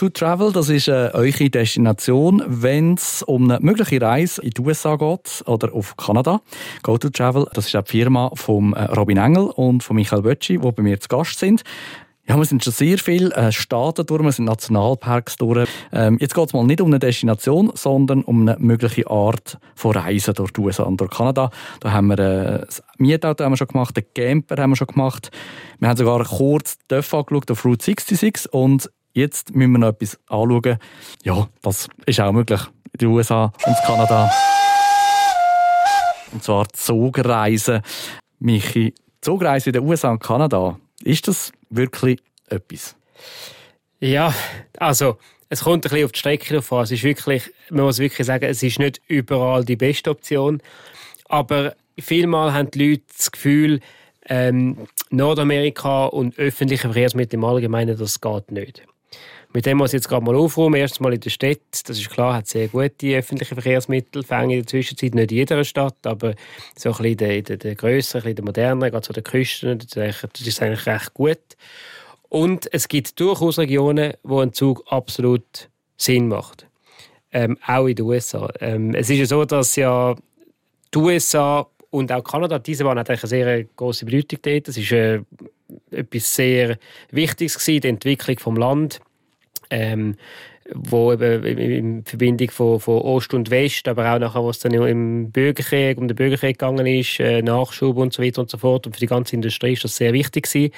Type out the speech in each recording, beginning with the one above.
To Travel, das ist äh, eure Destination, wenn es um eine mögliche Reise in die USA geht oder auf Kanada. Go to Travel, das ist auch die Firma von äh, Robin Engel und von Michael Bötschi, die bei mir zu Gast sind. Ja, wir sind schon sehr viele äh, Staaten durch, wir sind Nationalparks durch. Ähm, jetzt geht es mal nicht um eine Destination, sondern um eine mögliche Art von Reisen durch die USA und durch Kanada. Da haben wir äh, das Mietauto haben wir schon gemacht, den Camper haben wir schon gemacht. Wir haben sogar kurz Dörfer angeschaut auf Route 66 und Jetzt müssen wir noch etwas anschauen. Ja, das ist auch möglich in den USA und Kanada. Und zwar Zugreisen. Michi, Zugreisen in den USA und Kanada, ist das wirklich etwas? Ja, also es kommt ein bisschen auf die Strecke drauf. Es ist wirklich, man muss wirklich sagen, es ist nicht überall die beste Option. Aber vielmal haben die Leute das Gefühl, ähm, Nordamerika und öffentliche Verkehrsmittel im Allgemeinen, das geht nicht. Mit dem muss ich jetzt gerade mal aufräumen. Erstens mal in der Stadt. Das ist klar, hat sehr gute öffentliche Verkehrsmittel. Fänge in der Zwischenzeit nicht in jeder Stadt, aber so ein bisschen in der, in der, der grösseren, in der moderneren, gerade so der Küsten, das ist eigentlich recht gut. Und es gibt durchaus Regionen, wo ein Zug absolut Sinn macht. Ähm, auch in den USA. Ähm, es ist ja so, dass ja die USA und auch Kanada, diese waren hat eine sehr große Bedeutung dort. Das ist äh, etwas sehr Wichtiges gewesen, die Entwicklung vom Land ähm, wo eben in Verbindung von, von Ost und West, aber auch nachher, was dann im Bürgerkrieg, um den Bürgerkrieg gegangen ist, äh, Nachschub und so weiter und so fort. Und für die ganze Industrie ist das sehr wichtig gewesen.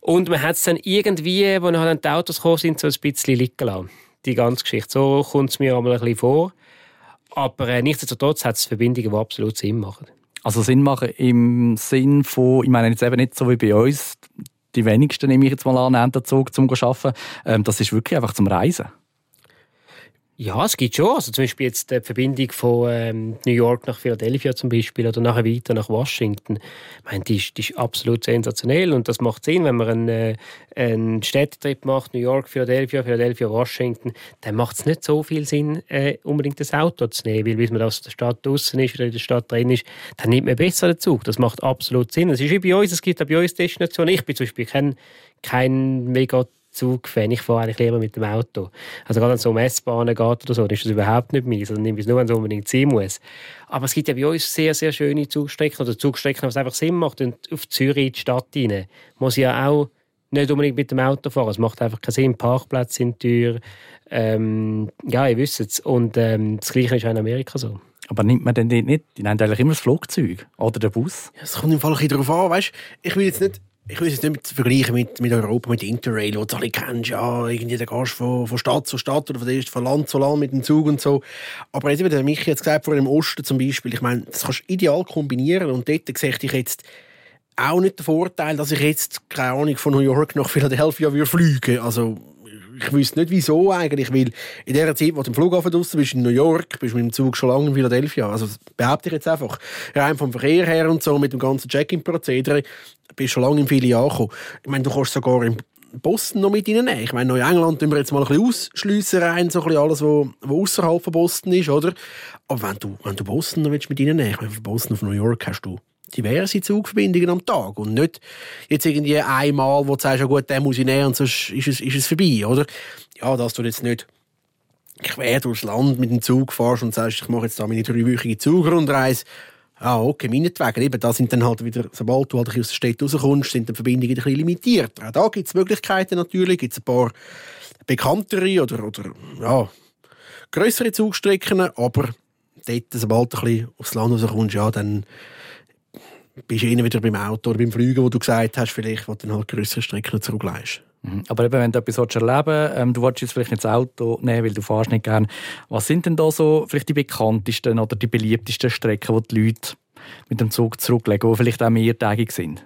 Und man hat es dann irgendwie, als dann die Autos gekommen sind, so ein bisschen liegen lassen. Die ganze Geschichte. So kommt es mir einmal ein bisschen vor. Aber äh, nichtsdestotrotz hat es Verbindungen, die absolut Sinn machen. Also Sinn machen im Sinn von, ich meine jetzt eben nicht so wie bei uns, die wenigsten, nehme ich jetzt mal an, nehmen den Zug zum Arbeiten. Ähm, das ist wirklich einfach zum Reisen. Ja, es gibt schon. Also zum Beispiel jetzt die Verbindung von ähm, New York nach Philadelphia zum Beispiel oder nachher weiter nach Washington. Ich meine, die ist, die ist absolut sensationell und das macht Sinn, wenn man einen, äh, einen Städtetrip macht, New York, Philadelphia, Philadelphia, Washington, dann macht es nicht so viel Sinn, äh, unbedingt das Auto zu nehmen, weil bis man aus der Stadt draußen ist oder in der Stadt drin ist, dann nimmt man besser den Zug. Das macht absolut Sinn. Es ist wie bei uns, es gibt auch bei uns Destinationen. Ich bin zum Beispiel kein, kein mega Zugfan. Ich fahre eigentlich lieber mit dem Auto. Also gerade wenn es um S-Bahnen geht oder so, dann ist das überhaupt nicht meins. Also nehme ich es nur, wenn es unbedingt sein muss. Aber es gibt ja bei uns sehr, sehr schöne Zugstrecken oder Zugstrecken, was einfach Sinn macht. Und auf Zürich in die Stadt rein muss ich ja auch nicht unbedingt mit dem Auto fahren. Es macht einfach keinen Sinn. Parkplätze sind teuer. Ähm, ja, ihr wisst es. Und ähm, das Gleiche ist auch in Amerika so. Aber nimmt man denn nicht? Die nehmen eigentlich immer das Flugzeug oder den Bus? Ja, es kommt im Fall ein bisschen darauf an. Weißt? Ich will jetzt nicht ich will es nicht vergleichen mit, mit Europa, mit Interrail, wo du alle kennst, ja, irgendwie, da gehst von, von Stadt zu Stadt oder von, von Land zu Land mit dem Zug und so. Aber jetzt, wie der Michi jetzt gesagt vor dem Osten zum Beispiel, ich meine, das kannst du ideal kombinieren und dort sehe ich jetzt auch nicht den Vorteil, dass ich jetzt, keine Ahnung, von New York nach Philadelphia würde fliegen. Also, ich wüsste nicht, wieso eigentlich, weil in der Zeit, wo du im Flughafen draussen bist, in New York, bist du mit dem Zug schon lange in Philadelphia. Also das behaupte ich jetzt einfach. Rein vom Verkehr her und so, mit dem ganzen Check-in-Prozedere, bist du schon lange in Philly angekommen. Ich meine, du kannst sogar in Boston noch mit reinnehmen. Ich meine, Neuengland tun wir jetzt mal ein bisschen ausschliessen rein, so ein bisschen alles, was, was außerhalb von Boston ist, oder? Aber wenn du, wenn du Boston noch mit reinnehmen willst, ich meine, von Boston auf New York hast du diverse Zugverbindungen am Tag und nicht jetzt irgendwie einmal, wo du sagst, ja gut, den muss ich nehmen und sonst ist es, ist es vorbei, oder? Ja, dass du jetzt nicht quer durchs Land mit dem Zug fahrst und sagst, ich mache jetzt da meine dreiwöchige Zugrundreise. Ah, okay, meinetwegen. Eben, da sind dann halt wieder, sobald du halt aus der Stadt rauskommst, sind die Verbindungen ein bisschen limitiert. Auch da gibt es Möglichkeiten natürlich, gibt es ein paar bekanntere oder, oder ja, größere Zugstrecken, aber dort, sobald du ein bisschen aufs Land rauskommst, ja, dann bist du wieder beim Auto oder beim Fliegen, wo du gesagt hast, vielleicht, wo du dann halt größere Strecken zurückleist. Mhm. Aber eben, wenn du etwas erleben willst, ähm, du willst jetzt vielleicht nicht das Auto nehmen, weil du fährst nicht gerne. Was sind denn da so vielleicht die bekanntesten oder die beliebtesten Strecken, die die Leute mit dem Zug zurücklegen, die vielleicht auch mehrtägig sind?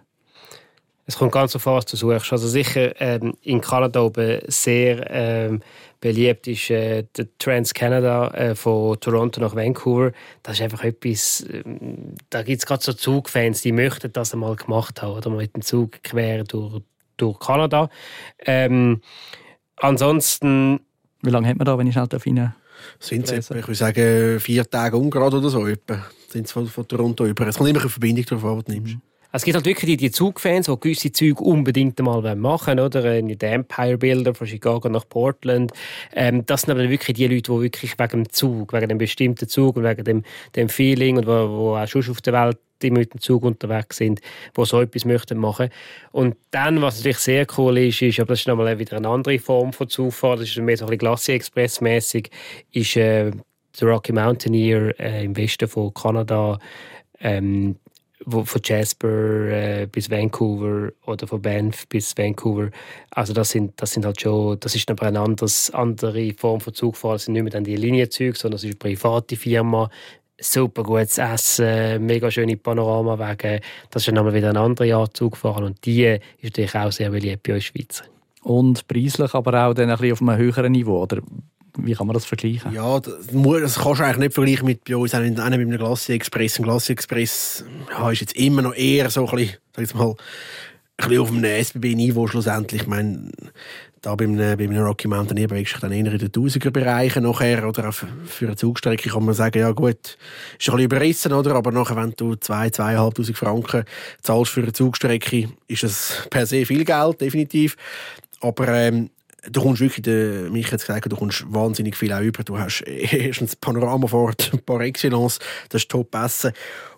Es kommt ganz auf was du suchst. Also sicher ähm, in Kanada oben sehr ähm, beliebt ist äh, der Trans-Canada äh, von Toronto nach Vancouver. Das ist einfach etwas, äh, da gibt es gerade so Zugfans, die möchten das einmal gemacht haben, oder mit dem Zug quer durch, durch Kanada. Ähm, ansonsten... Wie lange hat man da, wenn ich schnell rein sind es etwa, ich würde sagen, vier Tage ungerade oder so. Sind es von, von Toronto über. Es kommt immer eine Verbindung darauf an, was du nimmst. Es gibt halt wirklich die, die Zugfans, die gewisse Züge unbedingt mal machen wollen, oder? Äh, der Empire Builder von Chicago nach Portland. Ähm, das sind aber wirklich die Leute, die wirklich wegen dem Zug, wegen dem bestimmten Zug und wegen dem, dem Feeling und wo, wo auch schon auf der Welt die mit dem Zug unterwegs sind, die so etwas möchten machen. Und dann, was natürlich sehr cool ist, ist, aber das ist nochmal wieder eine andere Form von Zufahrt, das ist mehr so ein bisschen Glacier Express mäßig, ist äh, der Rocky Mountaineer äh, im Westen von Kanada, ähm, von Jasper äh, bis Vancouver oder von Banff bis Vancouver. Also das sind, das sind halt schon, das ist aber eine anderes, andere Form von Zugfahren. Das sind nicht mehr dann die Linienzüge, sondern es ist eine private Firma super gutes Essen, mega schöne Panoramawege. Das ist dann nochmal wieder eine andere Art Zugfahren und die ist natürlich auch sehr beliebt bei uns Schweizer. Und preislich aber auch dann ein bisschen auf einem höheren Niveau, oder wie kann man das vergleichen? Ja, das, das kannst du eigentlich nicht vergleichen mit bei uns, auch mit einem Glacier Express. Ein Glacier Express ja, ist jetzt immer noch eher so ein bisschen, sag ich mal, ein bisschen auf einem SBB-Niveau schlussendlich. Ich meine, da bei einem, bei einem Rocky Mountain bewegst du dich dann eher in den Tausiger-Bereichen nachher oder auch für eine Zugstrecke kann man sagen, ja gut, ist ein bisschen überrissen, oder? aber nachher, wenn du 2'000, 2'500 Franken zahlst für eine Zugstrecke, ist das per se viel Geld, definitiv. Aber ähm, du kommst wirklich, der Michael hat gesagt, du kommst wahnsinnig viel auch über. Du hast erstens Panoramafahrt par excellence, das ist Top-Essen.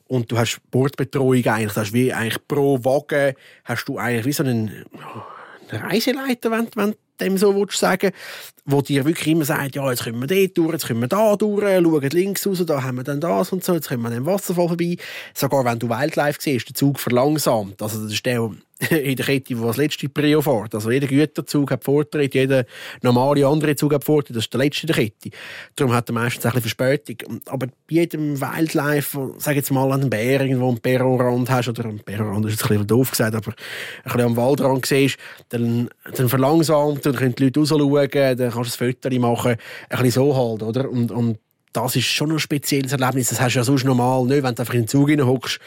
Und du hast Bordbetreuung eigentlich, das ist wie eigentlich pro Wagen hast du eigentlich wie so einen Reiseleiter, wenn, wenn dem so willst sagen wo dir wirklich immer sagt, ja, jetzt können wir dort durch, jetzt können wir da durch, schauen links raus, da haben wir dann das und so, jetzt können wir an dem Wasserfall vorbei. Sogar wenn du Wildlife siehst, der Zug verlangsamt. Also das ist der in der Kette, der das letzte Prio fährt. Also jeder Güterzug hat Vortritt, jeder normale andere Zug hat Vortritt, das ist der letzte in der Kette. Darum hat er meistens ein bisschen Verspätung. Aber bei jedem Wildlife, sag jetzt mal an den Bär, irgendwo einen Perronrand hast, oder einen Perronrand ist jetzt ein bisschen doof gesagt, aber ein bisschen am Waldrand siehst, dann, dann verlangsamt, dann können die Leute rausschauen, dann kannst du ein Foto machen, ein bisschen so halt, oder? Und, und das ist schon ein spezielles Erlebnis. Das hast du ja sonst normal nicht, wenn du einfach in den Zug hockst.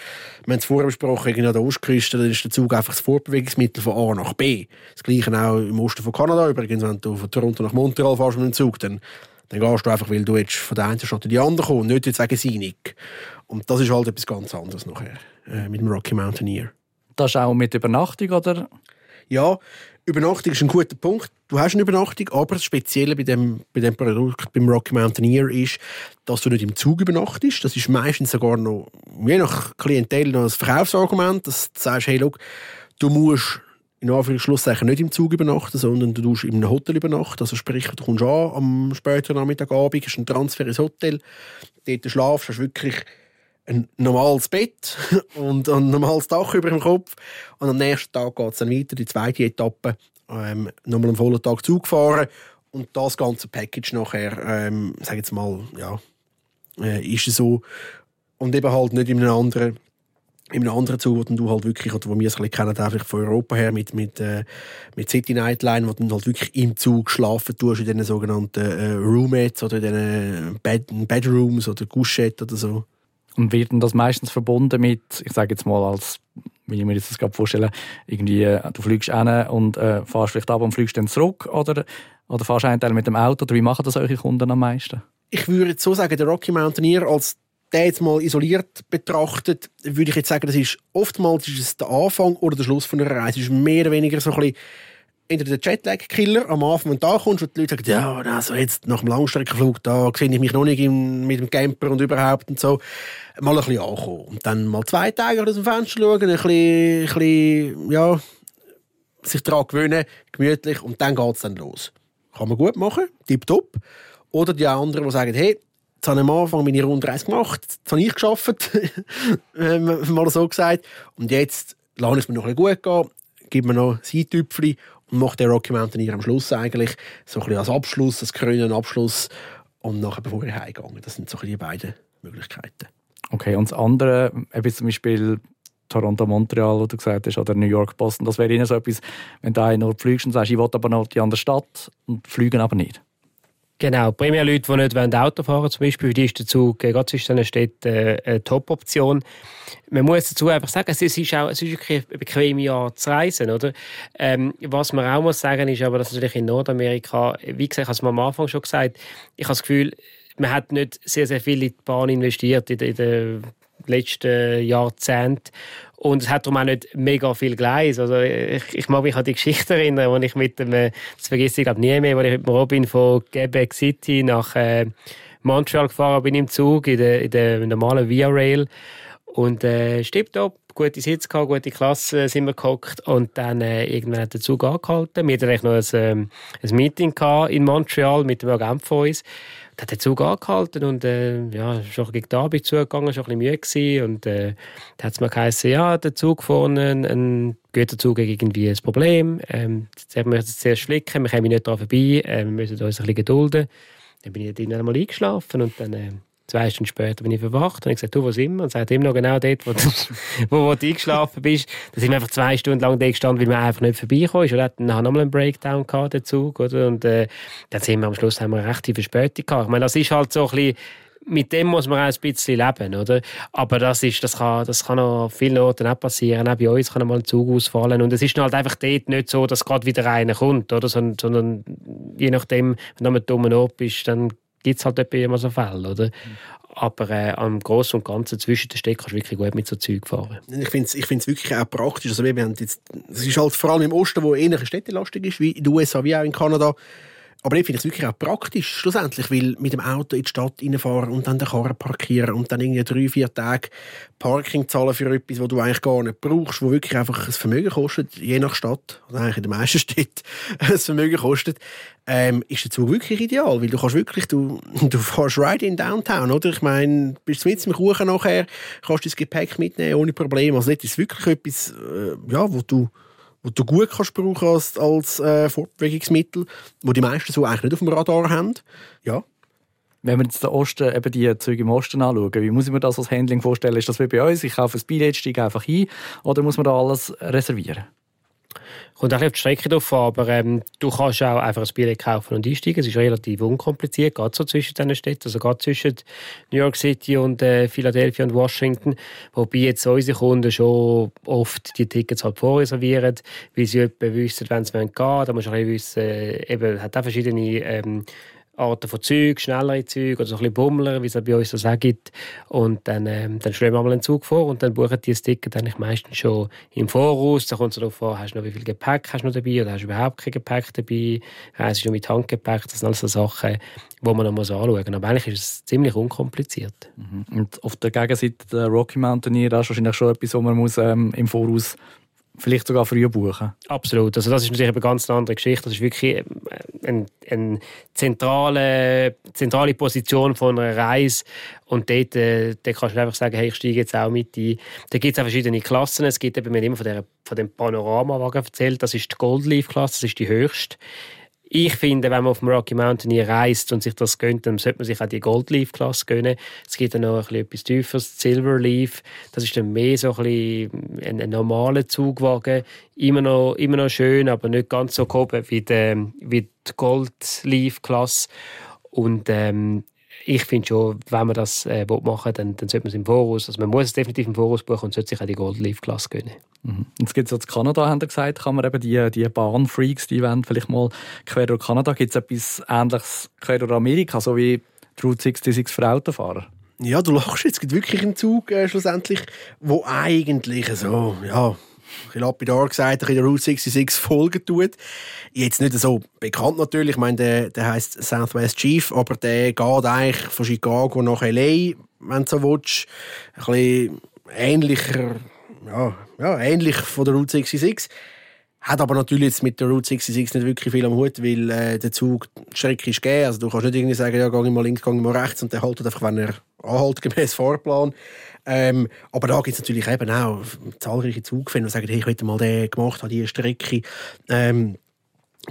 Wir haben es vorher besprochen, an der Ostküste, dann ist der Zug einfach das Fortbewegungsmittel von A nach B. Das Gleiche auch im Osten von Kanada übrigens. Wenn du von Toronto nach Montreal fährst mit dem Zug, dann, dann gehst du einfach, weil du jetzt von der einen Stadt in die andere kommst, nicht jetzt wegen Seinig. Und das ist halt etwas ganz anderes nachher, äh, mit dem Rocky Mountaineer. Das ist auch mit Übernachtung, oder? Ja, Übernachtung ist ein guter Punkt. Du hast eine Übernachtung, aber das Spezielle bei dem, bei dem Produkt, beim Rocky Mountaineer, ist, dass du nicht im Zug übernachtest. Das ist meistens sogar noch, je nach Klientel, noch ein Verkaufsargument, dass du sagst, hey, look, du musst in Anführungszeichen nicht im Zug übernachten, sondern du tust in einem Hotel übernachten. Also sprich, du kommst an am späteren Nachmittagabend, hast einen Transfer ins Hotel, dort schlafst, hast wirklich ein normales Bett und ein normales Dach über dem Kopf. Und am nächsten Tag geht es dann weiter, die zweite Etappe. Ähm, nochmal einen vollen Tag Zug fahren und das ganze Package nachher, ähm, sag jetzt mal, ja, äh, ist so. Und eben halt nicht in einem anderen in einem anderen Zug, wo du halt wirklich, oder wo wir es ein bisschen kennen, einfach von Europa her, mit, mit, äh, mit City Nightline, wo du halt wirklich im Zug schlafen tust, in diesen sogenannten äh, Roommates oder in diesen Bed Bedrooms oder Couchettes oder so. Und wird das meistens verbunden mit, ich sage jetzt mal als, wie ich mir das gerade vorstelle, irgendwie, äh, du fliegst hin und äh, fährst vielleicht ab und fliegst dann zurück oder, oder fährst einen Teil mit dem Auto oder wie machen das eure Kunden am meisten? Ich würde jetzt so sagen, der Rocky Mountaineer als der jetzt mal isoliert betrachtet, würde ich jetzt sagen, das ist oftmals ist es der Anfang oder der Schluss von einer Reise. Es ist mehr oder weniger so ein bisschen entweder der Jetlag-Killer am Anfang, du da kommst und die Leute sagen, ja, also jetzt nach dem Langstreckenflug, da sehe ich mich noch nicht mit dem Camper und überhaupt und so, mal ein bisschen ankommen. Und dann mal zwei Tage aus dem Fenster schauen, ein bisschen, ein bisschen ja, sich daran gewöhnen, gemütlich, und dann geht es dann los. Kann man gut machen, tipptopp. Oder die anderen, die sagen, hey, jetzt habe ich am Anfang meine Rundreise gemacht, jetzt habe ich geschafft, mal so gesagt, und jetzt lasse ich es mir noch ein bisschen gut gehen, gebe mir noch Seitüpfchen und macht der Rocky Mountaineer am Schluss eigentlich so ein bisschen als Abschluss, als krönenden Abschluss und nachher bevor ich heimgehe. Das sind so die beiden Möglichkeiten. Okay, und das andere, eben zum Beispiel Toronto, Montreal, wo du gesagt hast, oder New York, Boston, das wäre ihnen so etwas, wenn du nur fliegst und sagst, ich will aber noch die andere Stadt und fliegen aber nicht. Genau, primär Leute, die nicht Auto fahren zum Beispiel, für die ist der Zug gerade zwischen den Städten eine Top-Option. Man muss dazu einfach sagen, es ist, auch, es ist wirklich eine bequeme Art zu reisen. Oder? Ähm, was man auch muss sagen ist, aber dass natürlich in Nordamerika, wie gesagt, ich habe am Anfang schon gesagt, ich habe das Gefühl, man hat nicht sehr, sehr viel in die Bahn investiert, in, in der letzten Jahrzehnten. Und es hat darum auch nicht mega viel Gleis. Also ich, ich mag mich an die Geschichte erinnern, wo ich mit dem, äh, das vergesse ich glaube nie mehr, wo ich mit Robin von Quebec City nach äh, Montreal gefahren bin im Zug, in der, in der normalen Via Rail. Und äh, Stipptop, gute Sitze gehabt, gute Klasse sind wir gehockt und dann äh, irgendwann hat der Zug angehalten. Wir hatten noch ein, ähm, ein Meeting in Montreal mit dem Agent von uns. Hat der Zug angehalten und äh, ja, schon gegen die Arbeit zugegangen, schon ein bisschen müde gewesen. und äh, da hat es mir geheißen, ja, der Zug vorne, ein, ein Güterzug hat irgendwie ein Problem. Ähm, jetzt haben wir jetzt zuerst flicken, wir kommen nicht daran vorbei, äh, wir müssen uns ein bisschen gedulden. Dann bin ich dort einmal eingeschlafen und dann äh, Zwei Stunden später bin ich verwacht und ich gesagt, du, wo sind wir? Und sagt immer noch genau dort, wo du, wo, wo du eingeschlafen bist. Da sind wir einfach zwei Stunden lang da gestanden, weil wir einfach nicht vorbeikommen. Und dann haben wir nochmal einen Breakdown gehabt, der Zug, oder? Und äh, dann sind wir am Schluss haben wir eine rechte Verspätung gehabt. Ich meine, das ist halt so ein bisschen, mit dem muss man auch ein bisschen leben, oder? Aber das ist, das kann, das kann an vielen Orten auch passieren. Auch bei uns kann mal ein Zug ausfallen. Und es ist halt einfach dort nicht so, dass gerade wieder einer kommt, oder? Sondern, sondern je nachdem, wenn du mit dummen Ort bist, dann gibt es halt immer so Fälle, oder? Aber äh, am Großen und Ganzen zwischen den Städten kannst du wirklich gut mit so Zeug fahren. Ich finde es ich wirklich auch praktisch. Also wir haben jetzt, es ist halt vor allem im Osten, wo ähnliche städtelastig ist, wie in den USA, wie auch in Kanada, aber ich finde es wirklich auch praktisch, schlussendlich, weil mit dem Auto in die Stadt reinfahren und dann den Karren parkieren und dann irgendwie drei, vier Tage Parking zahlen für etwas, was du eigentlich gar nicht brauchst, wo wirklich einfach ein Vermögen kostet, je nach Stadt, oder eigentlich in den meisten Städten ein Vermögen kostet, ähm, ist der Zug wirklich ideal, weil du kannst wirklich, du, du fährst right in Downtown, oder? Ich meine, bist mit dem Kuchen nachher, kannst das Gepäck mitnehmen ohne Probleme. Also das ist wirklich etwas, äh, ja, wo du wo du gut kannst brauchen als, als äh, Fortbewegungsmittel, wo die meisten so eigentlich nicht auf dem Radar haben. Ja. Wenn wir jetzt den Osten, eben die Züge im Osten anschauen, wie muss ich mir das als Handling vorstellen? Ist das wie bei uns? Ich kaufe ein Billett, steige einfach ein oder muss man da alles reservieren? Kommt auch auf die Strecke drauf an, aber ähm, du kannst auch einfach ein Billett kaufen und einsteigen. Es ist relativ unkompliziert, gerade so zwischen diesen Städten, also gerade zwischen New York City und äh, Philadelphia und Washington. Wobei jetzt unsere Kunden schon oft die Tickets halt vorreservieren, weil sie etwa wissen, wenn sie gehen wollen. Da musst du bisschen wissen, äh, eben, hat auch verschiedene ähm, Arten von Zügen, schnellere Züge oder so ein bisschen Bummler, wie es bei uns so gibt. Und dann, ähm, dann stellen wir mal einen Zug vor und dann buchen die das Ticket eigentlich meistens schon im Voraus. Da kommt es darauf an, hast du noch wie viel Gepäck hast du noch dabei oder hast du überhaupt kein Gepäck dabei, reist du mit Handgepäck. Das sind alles so Sachen, die man noch mal anschauen muss. Aber eigentlich ist es ziemlich unkompliziert. Mhm. Und auf der Gegenseite der Rocky Mountaineer ist wahrscheinlich schon etwas, wo man muss, ähm, im Voraus vielleicht sogar früher buchen. Absolut. Also das ist natürlich eine ganz andere Geschichte. Das ist wirklich eine, eine zentrale, zentrale Position von einer Reise. Und dort, äh, dort kannst du einfach sagen, hey, ich steige jetzt auch mit ein. Da gibt es auch verschiedene Klassen. Es gibt eben, wir immer von, der, von dem Panoramawagen erzählt. Das ist die Goldleaf-Klasse, das ist die höchste. Ich finde, wenn man auf dem Rocky Mountain hier reist und sich das gönnt, dann sollte man sich auch die Goldleaf-Klasse gönnen. Es gibt dann noch ein etwas Tieferes, Silverleaf. Das ist dann mehr so ein, ein, ein normaler Zugwagen. Immer noch, immer noch schön, aber nicht ganz so gehoben wie die, wie die Goldleaf-Klasse. Und ähm, ich finde schon, wenn man das äh, machen will, dann, dann sollte man es im Voraus, also man muss es definitiv im Voraus buchen und sollte sich auch die Gold Leaf Klasse gönnen. Mhm. Jetzt gibt es ja in Kanada, haben Sie gesagt, kann man eben die, die Bahnfreaks, die wollen vielleicht mal quer durch Kanada. Gibt es etwas Ähnliches quer durch Amerika, so wie die Route 66 für Autofahrer? Ja, du lachst jetzt. Es gibt wirklich einen Zug äh, schlussendlich, wo eigentlich so, ja, ein lapidar gesagt, ein der Route 66 Folgen tut. Jetzt nicht so bekannt natürlich, ich meine, der, der heisst Southwest Chief, aber der geht eigentlich von Chicago nach L.A., wenn du so willst. Ein bisschen ähnlicher, ja, ja, ähnlich von der Route 66. Hat aber natürlich jetzt mit der Route 66 nicht wirklich viel am Hut, weil äh, der Zug Strecke ist gegeben. Also du kannst nicht irgendwie sagen, ja, ich mal links, ich mal rechts und der haltet einfach, wenn er anhält, gemäß Fahrplan. Ähm, aber da gibt es natürlich eben auch zahlreiche Zugfans, die sagen, hey, ich hätte mal den gemacht, habe diese Strecke. Ähm,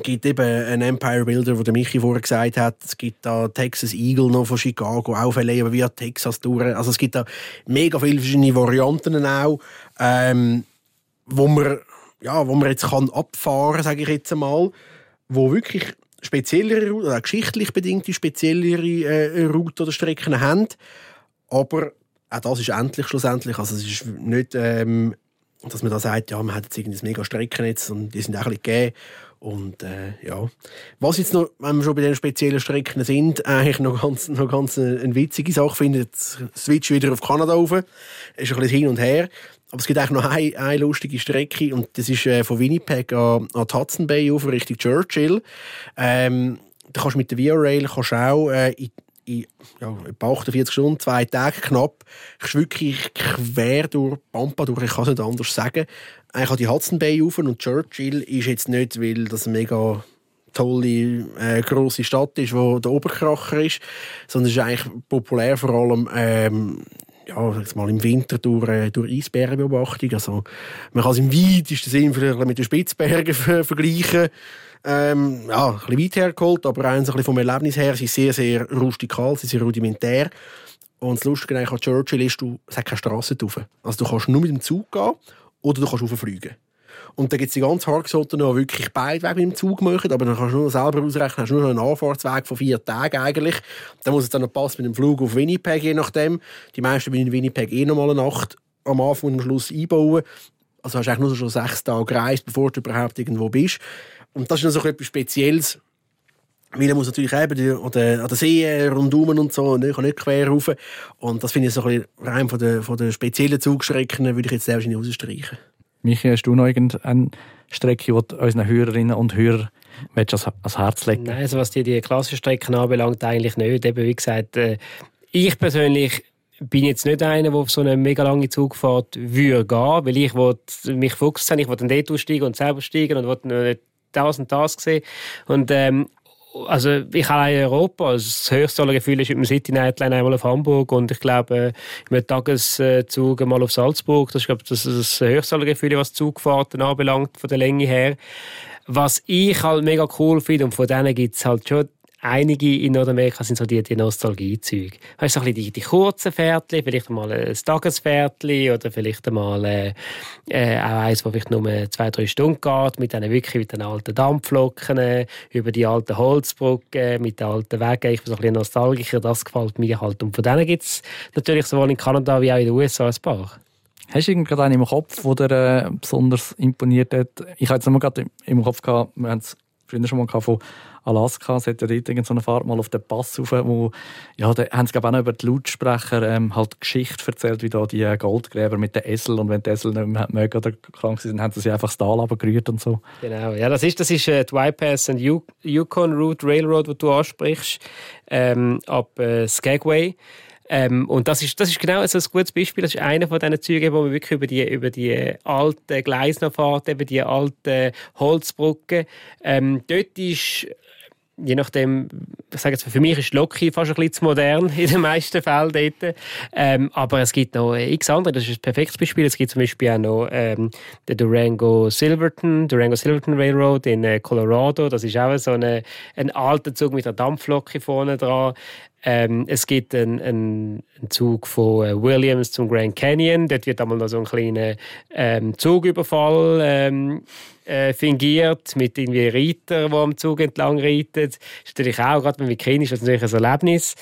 gibt eben einen Empire Builder, wo der Michi vorher gesagt hat, es gibt da Texas Eagle noch von Chicago, auch aber via Texas durch. Also es gibt da mega viele verschiedene Varianten auch, ähm, wo man, ja, wo man jetzt kann abfahren, sage ich jetzt einmal, wo wirklich speziellere oder geschichtlich bedingte speziellere äh, Routen oder Strecken haben, aber auch das ist endlich schlussendlich. Also es ist nicht, ähm, dass man da sagt, ja, man hat jetzt irgendwie ein mega Streckennetz und die sind auch ein bisschen gegeben Und äh, ja, was jetzt noch, wenn wir schon bei den speziellen Strecken sind, eigentlich noch ganz, noch ganz eine, eine witzige Sache finde, jetzt switch wieder auf Kanada rauf, ist ein bisschen hin und her. Aber es gibt eigentlich noch eine, eine lustige Strecke und das ist äh, von Winnipeg an, an Hudson Bay auf Richtung Churchill. Ähm, da kannst du mit der Via Rail kannst auch äh, in, in ja, etwa 48 Stunden, zwei Tage knapp, ich wirklich quer durch Pampa durch, ich kann es nicht anders sagen, eigentlich an die Hudson Bay rauf und Churchill ist jetzt nicht, weil das eine mega tolle, äh, grosse Stadt ist, wo der Oberkracher ist, sondern es ist eigentlich populär vor allem ähm, ja, mal im Winter durch, äh, durch Eisbärenbeobachtung. Also, man kann es im weitesten Sinn mit den Spitzbergen vergleichen. Ähm, ja, ein bisschen weit hergeholt, aber eins ein vom Erlebnis her, sie ist sehr, sehr rustikal, sie sehr rudimentär. Und das Lustige an Churchill ist, du, hat keine Strasse drauf. Also du kannst nur mit dem Zug gehen oder du kannst rauffliegen. Und dann gibt es die ganz Hartgesotten, die wirklich beide Wege mit dem Zug machen, aber dann kannst du nur selber ausrechnen, hast nur noch einen Anfahrtsweg von vier Tagen eigentlich. Dann muss es dann noch passen mit dem Flug auf Winnipeg, je nachdem. Die meisten wollen in Winnipeg eh noch mal eine Nacht am Anfang und am Schluss einbauen. Also hast du eigentlich nur schon sechs Tage gereist, bevor du überhaupt irgendwo bist. Und das ist noch so etwas Spezielles. Weil er muss natürlich eben an der, an der See rundum und so, und ich kann nicht quer rauf. Und das finde ich so ein bisschen rein von den, von den speziellen Zugstrecken, würde ich jetzt sehr wahrscheinlich rausstreichen. Michi, hast du noch irgendeine Strecke, die unseren Hörerinnen und Hörern ans, ans Herz legen Nein, also was die, die klassischen Strecken anbelangt, eigentlich nicht. Eben, wie gesagt, äh, ich persönlich bin jetzt nicht einer, der auf so eine mega lange Zugfahrt würde gehen, weil ich mich fokussieren ich will dann dort aussteigen und selber steigen und will nicht das und das sehen. Und ähm, also ich habe in Europa, also das höchste Gefühl ist mit dem City Nightline einmal auf Hamburg und ich glaube mit Tageszug mal auf Salzburg. Das ist glaube das, ist das höchste Gefühl, was Zugfahrten anbelangt von der Länge her. Was ich halt mega cool finde und von denen gibt es halt schon einige in Nordamerika sind so die, die Nostalgiezüge. Weißt du, so ein die, die kurzen Pferdchen, vielleicht mal ein Tagespferdchen oder vielleicht mal äh, äh, auch eins, das vielleicht nur zwei, drei Stunden geht, mit den wirklich mit den alten Dampflocken, äh, über die alten Holzbrücken, mit den alten Wegen. Ich bin so ein bisschen nostalgischer, das gefällt mir halt. Und von denen gibt es natürlich sowohl in Kanada wie auch in den USA ein paar. Hast du gerade einen im Kopf, der äh, besonders imponiert hat? Ich hatte es immer gerade im Kopf gehabt, wir haben es früher schon mal gehabt, von Alaska. Es hat ja dort so eine Fahrt mal auf den Pass rauf, wo, ja, da haben sie glaube auch noch über die Lautsprecher ähm, halt Geschichte erzählt, wie da die äh, Goldgräber mit den Esel und wenn die Esel nicht mehr mögen oder krank sind, haben sie sie einfach das Tal runtergerührt und so. Genau, ja, das ist, das ist äh, die Y-Pass und Yukon Route Railroad, die du ansprichst, ähm, ab äh, Skagway. Ähm, und das ist, das ist genau so ein gutes Beispiel. Das ist einer von diesen Zügen, wo man wirklich über die, über die alten Gleise noch fährt, über die alten Holzbrücken. Ähm, dort ist je nachdem, ich sage jetzt, für mich ist Loki fast ein bisschen zu modern in den meisten Fällen dort. Ähm, aber es gibt noch x andere, das ist ein perfektes Beispiel. Es gibt zum Beispiel auch noch ähm, den Durango Silverton, Durango Silverton Railroad in äh, Colorado. Das ist auch so eine, ein alter Zug mit einer Dampflok vorne dran. Ähm, es gibt einen, einen, Zug von äh, Williams zum Grand Canyon. Dort wird einmal noch so ein kleiner ähm, Zugüberfall ähm, äh, fingiert mit irgendwie Reiter, die am Zug entlang reiten. Das ist natürlich auch, gerade wenn wir kennen, ist das natürlich ein Erlebnis.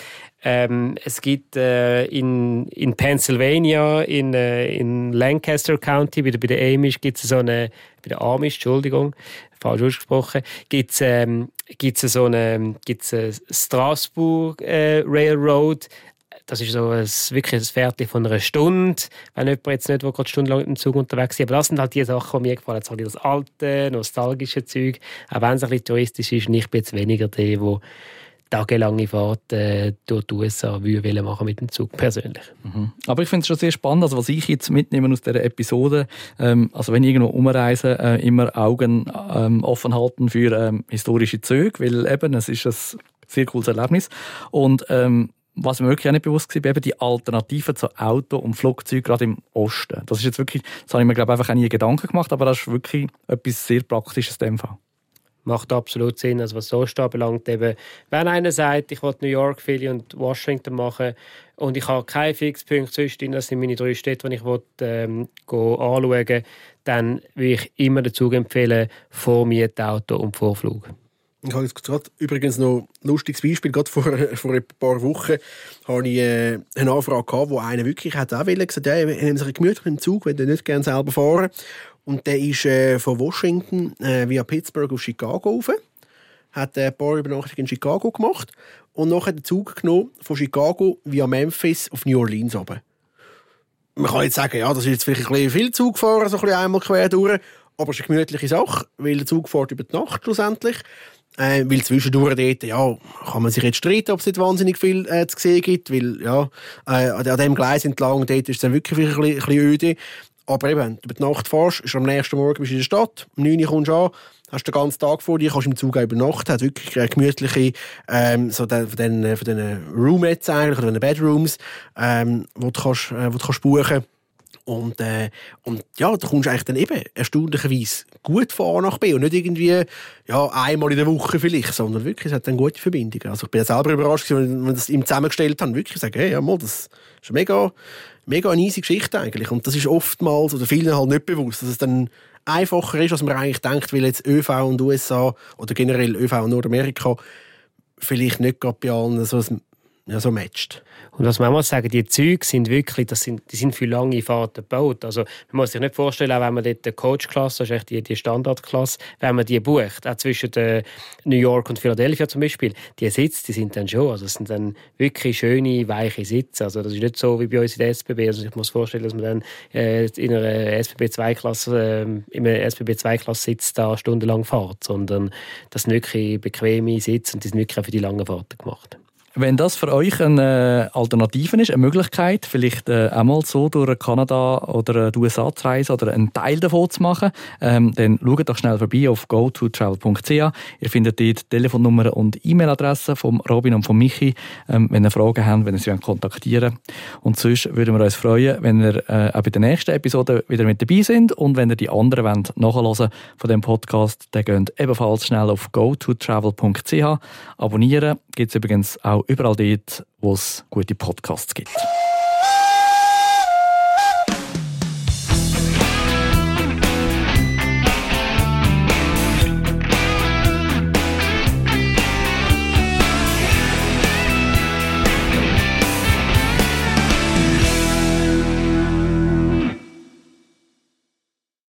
Ähm, es gibt äh, in, in Pennsylvania, in, äh, in Lancaster County, bei der, bei der Amish, gibt es so eine, bei der Amish, Entschuldigung, falsch ausgesprochen, gibt es ähm, gibt's so eine gibt's eine Strasbourg äh, Railroad. Das ist so ein, wirklich ein Pferd von einer Stunde. Wenn jemand jetzt nicht, gerade stundenlang dem Zug unterwegs ist. Aber das sind halt die Sachen, die mir gefallen. Das, halt das alte, nostalgische Zeug. Auch wenn es ein bisschen touristisch ist, und ich bin jetzt weniger der, der tagelange Fahrt äh, durch die USA würde machen mit dem Zug persönlich. Mhm. Aber ich finde es schon sehr spannend, also was ich jetzt mitnehme aus dieser Episode, ähm, also wenn ich irgendwo umreise, äh, immer Augen ähm, offen halten für ähm, historische Züge, weil eben, es ist ein sehr cooles Erlebnis und ähm, was mir wirklich auch nicht bewusst war, eben die Alternative zu Auto und Flugzeug gerade im Osten. Das ist jetzt wirklich, das habe ich mir glaube einfach auch nie Gedanken gemacht, aber das ist wirklich etwas sehr Praktisches in dem Fall macht absolut Sinn. Also was so anbelangt, eben, wenn einer sagt, ich will New York, Philly und Washington machen und ich habe keinen Fixpunkt zwischen das sind meine drei Städte, die ich will, ähm, anschauen dann würde ich immer dazu empfehlen, vor Mietauto und vor Flug. Ich habe jetzt gerade übrigens noch ein lustiges Beispiel. Gerade vor, vor ein paar Wochen hatte ich äh, eine Anfrage, gehabt, wo einer wirklich hat auch wollte, gesagt, ja, ich nehme sich gemütlich im Zug, wenn nicht gerne selber fahren. Und der ist äh, von Washington äh, via Pittsburgh auf Chicago rauf. Hat äh, ein paar Übernachtungen in Chicago gemacht. Und nachher den Zug genommen von Chicago via Memphis auf New Orleans runter. Man kann jetzt sagen, ja, das ist jetzt vielleicht ein bisschen viel Zug gefahren, so ein einmal quer durch. Aber es ist eine gemütliche Sache, weil der Zug fährt über die Nacht schlussendlich. Äh, weil zwischendurch dort, ja, kann man sich jetzt streiten, ob es nicht wahnsinnig viel äh, zu sehen gibt, weil, ja, äh, an dem Gleis entlang, dort ist es dann wirklich ein bisschen, ein bisschen öde. Aber eben, über die Nacht fährst, ist am nächsten Morgen bist du in der Stadt, um 9 Uhr kommst du an, hast den ganzen Tag vor dir, kannst im Zug übernachten, hat wirklich eine gemütliche, ähm, so von den, von den Roomettes eigentlich, oder den Bedrooms, ähm, wo du kannst, äh, wo du kannst buchen und, äh, und ja, da kommst du eigentlich dann eben erstaunlicherweise gut von A nach B und nicht irgendwie ja, einmal in der Woche vielleicht, sondern wirklich, es hat eine gute Verbindung. Also ich bin ja selber überrascht, wenn wir das ihm zusammengestellt haben, wirklich sagen, hey, ja, mal, das ist mega, mega eine easy Geschichte eigentlich. Und das ist oftmals oder vielen halt nicht bewusst, dass es dann einfacher ist, als man eigentlich denkt, weil jetzt ÖV und USA oder generell ÖV und Nordamerika vielleicht nicht gerade bei allen so ja, so matcht. Und was man muss sagen, die Züge sind wirklich, das sind, die sind für lange Fahrten gebaut. Also man muss sich nicht vorstellen, auch wenn man dort die Coach-Klasse, das ist echt die, die Standardklasse, wenn man die bucht, auch zwischen New York und Philadelphia zum Beispiel, die Sitze, die sind dann schon, also das sind dann wirklich schöne, weiche Sitze. Also das ist nicht so wie bei uns in der SBB. Also ich muss vorstellen, dass man dann äh, in einer SBB 2-Klasse, äh, in einer SBB 2-Klasse sitzt, da stundenlang fährt, sondern das sind wirklich bequeme Sitze und die sind wirklich auch für die langen Fahrten gemacht. Wenn das für euch eine Alternative ist, eine Möglichkeit, vielleicht äh, einmal so durch Kanada oder die USA zu reisen oder einen Teil davon zu machen, ähm, dann schaut doch schnell vorbei auf gototravel.ch. Ihr findet dort Telefonnummer und E-Mail-Adresse von Robin und von Michi, ähm, wenn ihr Fragen habt, wenn ihr sie kontaktieren Und sonst würden wir uns freuen, wenn ihr äh, auch bei der nächsten Episode wieder mit dabei sind und wenn ihr die anderen wollt, nachhören von dem Podcast, dann geht ebenfalls schnell auf gototravel.ch. Abonnieren gibt es übrigens auch überall dort, wo es gute Podcasts gibt.